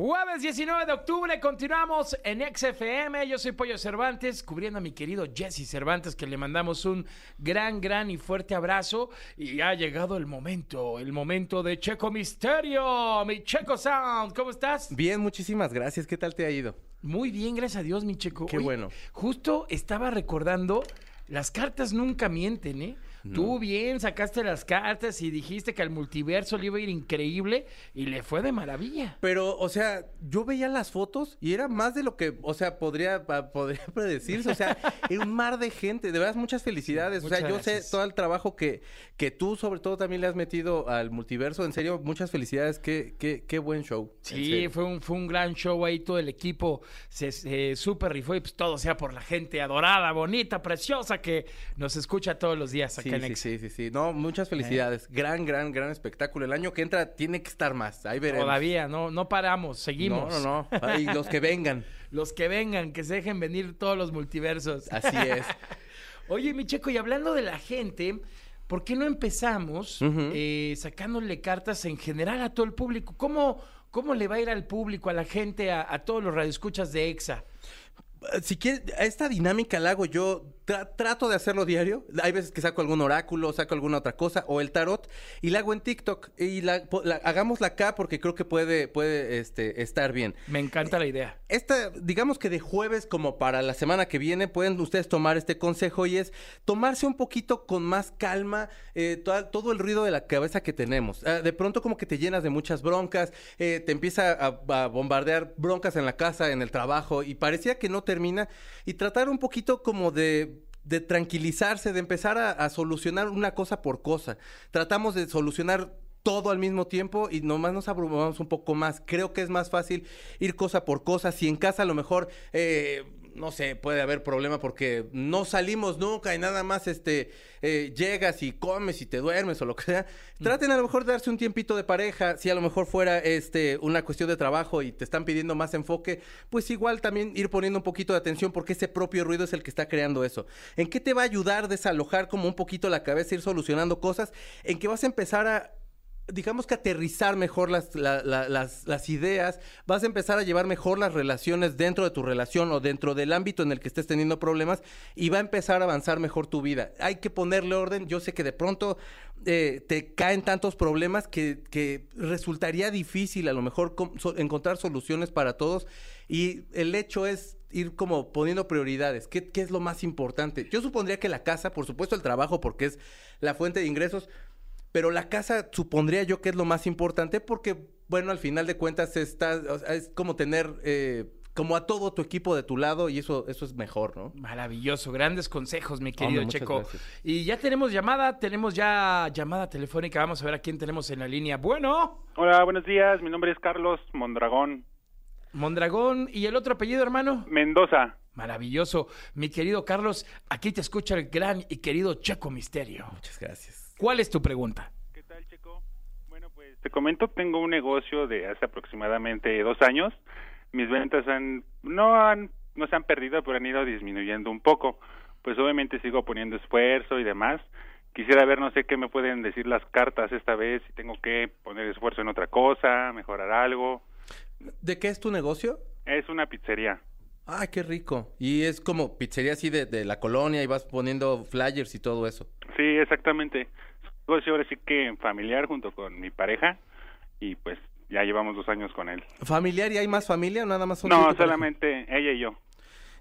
Jueves 19 de octubre, continuamos en XFM. Yo soy Pollo Cervantes, cubriendo a mi querido Jesse Cervantes, que le mandamos un gran, gran y fuerte abrazo. Y ha llegado el momento, el momento de Checo Misterio, mi Checo Sound. ¿Cómo estás? Bien, muchísimas gracias. ¿Qué tal te ha ido? Muy bien, gracias a Dios, mi Checo. Qué bueno. Justo estaba recordando, las cartas nunca mienten, ¿eh? Tú bien sacaste las cartas y dijiste que al multiverso le iba a ir increíble y le fue de maravilla. Pero, o sea, yo veía las fotos y era más de lo que, o sea, podría, podría predecirse. O sea, era un mar de gente. De verdad, muchas felicidades. o sea, yo gracias. sé todo el trabajo que, que tú, sobre todo, también le has metido al multiverso. En serio, muchas felicidades. Qué, qué, qué buen show. Sí, fue un, fue un gran show ahí, todo el equipo se, se super rifó y pues todo sea por la gente adorada, bonita, preciosa que nos escucha todos los días acá Sí, sí, sí, sí. No, muchas felicidades. Gran, gran, gran espectáculo. El año que entra tiene que estar más. Ahí veremos. Todavía, no, no paramos, seguimos. No, no, no. Ay, los que vengan. Los que vengan, que se dejen venir todos los multiversos. Así es. Oye, mi checo, y hablando de la gente, ¿por qué no empezamos eh, sacándole cartas en general a todo el público? ¿Cómo, cómo le va a ir al público, a la gente, a, a todos los radioescuchas de EXA? Si quieres, esta dinámica la hago yo, tra- trato de hacerlo diario. Hay veces que saco algún oráculo, saco alguna otra cosa, o el tarot, y la hago en TikTok. Y la, la- hagámosla acá porque creo que puede, puede este, estar bien. Me encanta la idea. Esta, digamos que de jueves como para la semana que viene, pueden ustedes tomar este consejo y es tomarse un poquito con más calma eh, todo el ruido de la cabeza que tenemos. Ah, de pronto como que te llenas de muchas broncas, eh, te empieza a, a bombardear broncas en la casa, en el trabajo y parecía que no termina y tratar un poquito como de de tranquilizarse, de empezar a, solucionar una cosa por cosa. Tratamos de solucionar todo al mismo tiempo y nomás nos abrumamos un poco más. Creo que es más fácil ir cosa por cosa. Si en casa a lo mejor, eh, no sé, puede haber problema porque no salimos nunca y nada más este eh, llegas y comes y te duermes o lo que sea. Traten a lo mejor de darse un tiempito de pareja. Si a lo mejor fuera este una cuestión de trabajo y te están pidiendo más enfoque, pues igual también ir poniendo un poquito de atención porque ese propio ruido es el que está creando eso. ¿En qué te va a ayudar a desalojar como un poquito la cabeza, ir solucionando cosas? En que vas a empezar a digamos que aterrizar mejor las, la- la- las, ideas, vas a empezar a llevar mejor las relaciones dentro de tu relación o dentro del ámbito en el que estés teniendo problemas y va a empezar a avanzar mejor tu vida. Hay que ponerle orden. Yo sé que de pronto eh, te caen tantos problemas que, que resultaría difícil a lo mejor encontrar soluciones para todos y el hecho es ir como poniendo prioridades. ¿Qué, ¿Qué es lo más importante? Yo supondría que la casa, por supuesto el trabajo porque es la fuente de ingresos, pero la casa supondría yo que es lo más importante porque, bueno, al final de cuentas está, o sea, es como tener eh, como a todo tu equipo de tu lado y eso, eso es mejor, ¿no? Maravilloso, grandes consejos, mi querido Hombre, Checo. gracias. Y ya tenemos llamada, tenemos ya llamada telefónica. Vamos a ver a quién tenemos en la línea. Bueno, Hola, buenos días. Mi nombre es Carlos Mondragón Mondragón y el otro apellido, hermano. Mendoza. Maravilloso. Mi querido Carlos, aquí te escucha el gran y querido Checo Misterio. Muchas gracias. ¿Cuál es tu pregunta? ¿Qué tal, Checo? Bueno, pues te comento, tengo un negocio de hace aproximadamente dos años. Mis ventas han no han no se han perdido, pero han ido disminuyendo un poco. Pues obviamente sigo poniendo esfuerzo y demás. Quisiera ver, no sé qué me pueden decir las cartas esta vez, si tengo que poner esfuerzo en otra cosa, mejorar algo. ¿De qué es tu negocio? Es una pizzería. Ay, qué rico. Y es como pizzería así de, de la colonia y vas poniendo flyers y todo eso. Sí, exactamente. Negocio ahora sí que familiar junto con mi pareja y pues ya llevamos dos años con él. ¿Familiar y hay más familia o nada más y No, solamente ella y yo.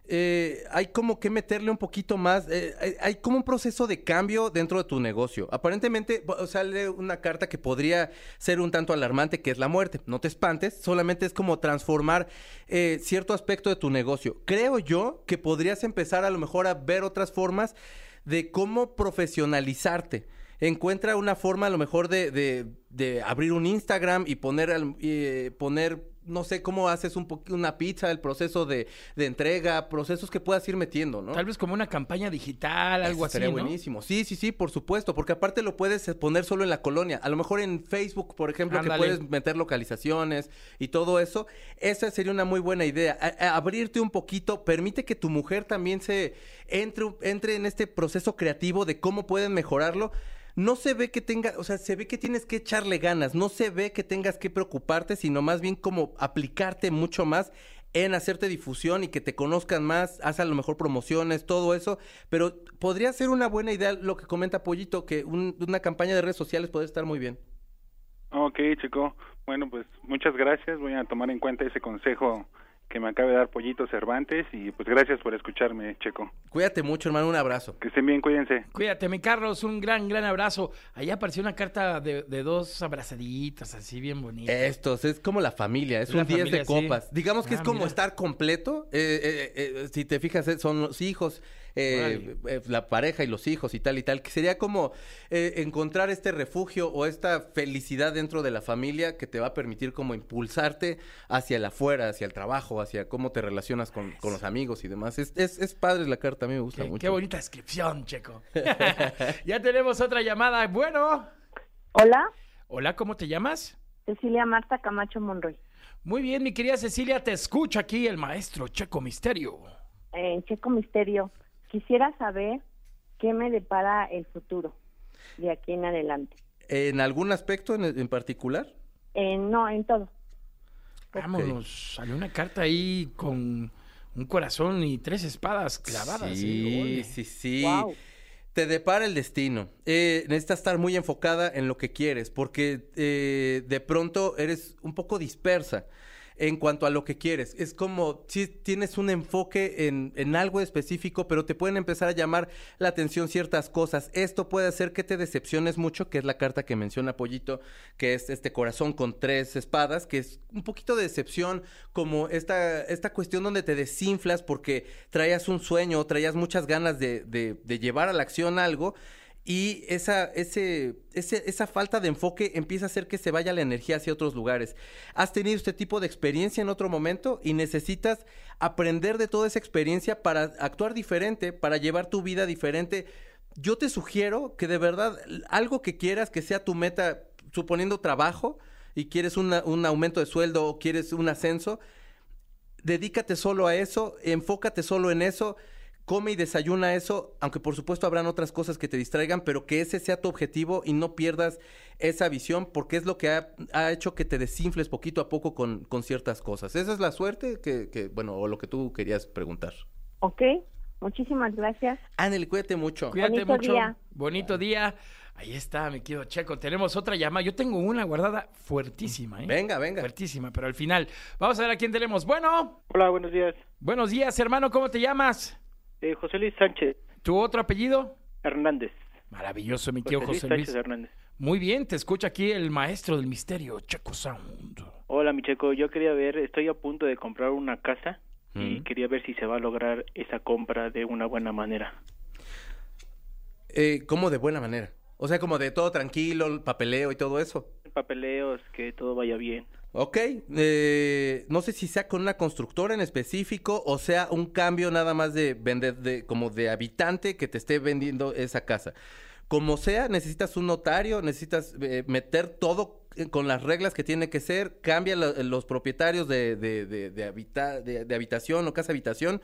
eh, hay como que meterle un poquito más, eh, hay, hay como un proceso de cambio dentro de tu negocio. Aparentemente sale una carta que podría ser un tanto alarmante, que es la muerte. No te espantes, solamente es como transformar eh, cierto aspecto de tu negocio. Creo yo que podrías empezar a lo mejor a ver otras formas de cómo profesionalizarte. Encuentra una forma a lo mejor de, de- de abrir un Instagram y poner, eh, poner no sé, cómo haces un po- una pizza, el proceso de, de entrega, procesos que puedas ir metiendo, ¿no? Tal vez como una campaña digital, algo Eso así, ¿no? buenísimo. Sí, sí, sí, por supuesto, porque aparte lo puedes poner solo en la colonia. A lo mejor en Facebook, por ejemplo, Ándale. que puedes meter localizaciones y todo eso. Esa sería una muy buena idea. A- abrirte un poquito, permite que tu mujer también se entre, entre en este proceso creativo de cómo pueden mejorarlo. No se ve que tenga, o sea, se ve que tienes que echarle ganas, no se ve que tengas que preocuparte, sino más bien como aplicarte mucho más en hacerte difusión y que te conozcan más, haz a lo mejor promociones, todo eso, pero podría ser una buena idea lo que comenta Pollito, que un- una campaña de redes sociales puede estar muy bien. Ok, chico. Bueno, pues muchas gracias. Voy a tomar en cuenta ese consejo que me acaba de dar Pollito Cervantes y pues gracias por escucharme, Checo. Cuídate mucho, hermano, un abrazo. Que estén bien, cuídense. Cuídate, mi Carlos, un gran, gran abrazo. Allá apareció una carta de, de dos abrazaditas, así bien bonitas. Estos, es como la familia, es La un 10 familia, de sí. copas. Digamos que Ah, es como mira. estar completo. eh, eh, eh, si te fijas, eh, son los hijos, eh, eh, la pareja y los hijos y tal y tal. Que sería como eh, encontrar este refugio o esta felicidad dentro de la familia que te va a permitir como impulsarte hacia el afuera, hacia el trabajo, hacia cómo te relacionas con, con los amigos y demás. Es, es, es padre la carta, a mí me gusta Qué, mucho. qué bonita descripción, Checo. ya tenemos otra llamada. Bueno, Hola, hola, ¿cómo te llamas? Cecilia Marta Camacho Monroy. Muy bien, mi querida Cecilia, te escucha aquí el maestro Checo Misterio. Eh, Checo Misterio, quisiera saber qué me depara el futuro de aquí en adelante. ¿En algún aspecto en, en particular? Eh, no, en todo. Vámonos, salió una carta ahí con un corazón y tres espadas clavadas. ¿eh? Sí, Ole. sí, sí. Wow. Te depara el destino. Eh, necesitas estar muy enfocada en lo que quieres, porque eh, de pronto eres un poco dispersa en cuanto a lo que quieres. Es como si tienes un enfoque en, en algo específico, pero te pueden empezar a llamar la atención ciertas cosas. Esto puede hacer que te decepciones mucho, que es la carta que menciona Pollito, que es este corazón con tres espadas, que es un poquito de decepción, como esta, esta cuestión donde te desinflas porque traías un sueño, traías muchas ganas de, de- de llevar a la acción algo. Y esa, ese, esa falta de enfoque empieza a hacer que se vaya la energía hacia otros lugares. Has tenido este tipo de experiencia en otro momento y necesitas aprender de toda esa experiencia para actuar diferente, para llevar tu vida diferente. Yo te sugiero que de verdad algo que quieras que sea tu meta, suponiendo trabajo y quieres un aumento de sueldo o quieres un ascenso, dedícate solo a eso, enfócate solo en eso, come y desayuna eso, aunque por supuesto habrán otras cosas que te distraigan, pero que ese sea tu objetivo y no pierdas esa visión, porque es lo que ha, ha hecho que te desinfles poquito a poco con, con ciertas cosas. Esa es la suerte que, que, bueno, o lo que tú querías preguntar. Ok, muchísimas gracias. Ándale, cuídate mucho. Cuídate Bonito mucho. día. Bonito día. Ahí está, mi querido Checo. Tenemos otra llamada. Yo tengo una guardada fuertísima, ¿eh? Venga, venga. Fuertísima, pero al final. Vamos a ver a quién tenemos. Bueno, Hola, buenos días. buenos días, hermano. ¿Cómo te llamas? Eh, José Luis Sánchez ¿Tu otro apellido? Hernández. Maravilloso, mi José Luis José Luis. Sánchez Hernández. Muy bien, te escucha aquí el maestro del misterio, Checo Sound. Hola, mi checo. Yo quería ver, estoy a punto de comprar una casa y quería ver si se va a lograr esa compra de una buena manera. Eh, ¿Cómo de buena manera? O sea, como de todo tranquilo, el papeleo y todo eso. Papeleos, que todo vaya bien. Ok, eh, no sé si sea con una constructora en específico o sea un cambio nada más de vender, de, como de habitante que te esté vendiendo esa casa. Como sea, necesitas un notario, necesitas eh, meter todo eh, con las reglas que tiene que ser, cambia lo- los propietarios de, de, de, de habita- de- de habitación o casa habitación,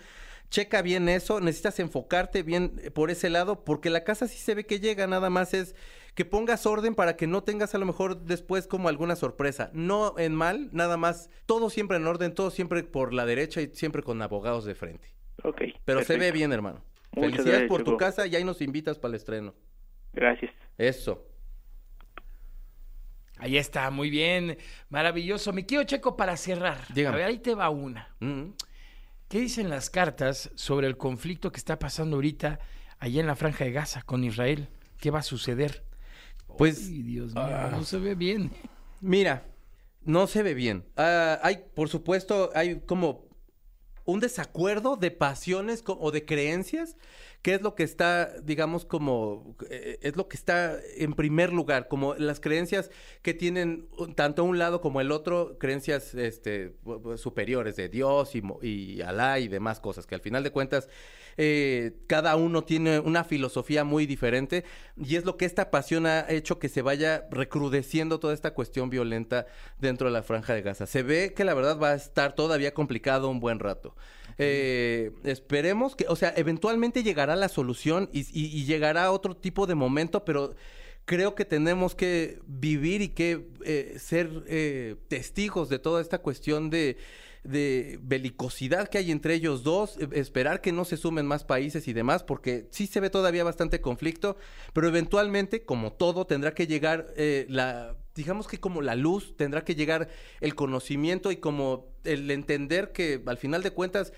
checa bien eso, necesitas enfocarte bien eh, por ese lado, porque la casa sí se ve que llega, nada más es que pongas orden para que no tengas a lo mejor después como alguna sorpresa. No en mal, nada más, todo siempre en orden, todo siempre por la derecha y siempre con abogados de frente. Ok. Pero se ve bien, hermano. Muchas Felicidades gracias, por tu casa y ahí nos invitas para el estreno. Gracias. Eso. Ahí está, muy bien. Maravilloso. Mi querido Checo, para cerrar. Dígame. A ver, ahí te va una. Mm. ¿Qué dicen las cartas sobre el conflicto que está pasando ahorita allá en la franja de Gaza con Israel? ¿Qué va a suceder? Pues, Ay, Dios mío, ah. no se ve bien. Mira, no se ve bien. Ah, hay, por supuesto, hay como un desacuerdo de pasiones o de creencias, que es lo que está, digamos, como, eh, es lo que está en primer lugar, como las creencias que tienen tanto un lado como el otro, creencias este, superiores de Dios y, y Alá y demás cosas, que al final de cuentas eh, cada uno tiene una filosofía muy diferente y es lo que esta pasión ha hecho que se vaya recrudeciendo toda esta cuestión violenta dentro de la franja de Gaza. Se ve que la verdad va a estar todavía complicado un buen rato. Eh, esperemos que, o sea, eventualmente llegará la solución y, y- y llegará otro tipo de momento, pero creo que tenemos que vivir y que eh, ser eh, testigos de toda esta cuestión de, de belicosidad que hay entre ellos dos, eh, esperar que no se sumen más países y demás, porque sí se ve todavía bastante conflicto, pero eventualmente, como todo, tendrá que llegar eh, la, digamos que como la luz, tendrá que llegar el conocimiento y como el entender que al final de cuentas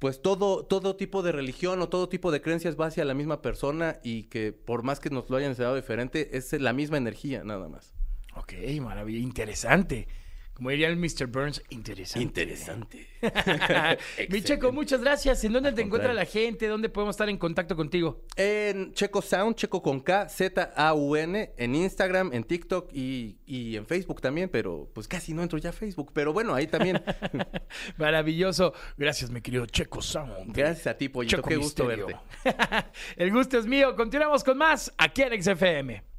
pues todo, todo tipo de religión o todo tipo de creencias va hacia la misma persona y que por más que nos lo hayan enseñado diferente, es la misma energía, nada más. Ok, maravilla, interesante. Como diría el Mr. Burns, interesante. Interesante. Mi Checo, muchas gracias. ¿En dónde Al te encuentra la gente? ¿Dónde podemos estar en contacto contigo? En Checo Sound, Checo con K, Z-A-U-N, en Instagram, en TikTok y, y en Facebook también, pero pues casi no entro ya a Facebook, pero bueno, ahí también. Maravilloso. Gracias, mi querido Checo Sound. Gracias a ti, Pollito, Checo qué gusto Misterio. verte. El gusto es mío. Continuamos con más aquí en XFM.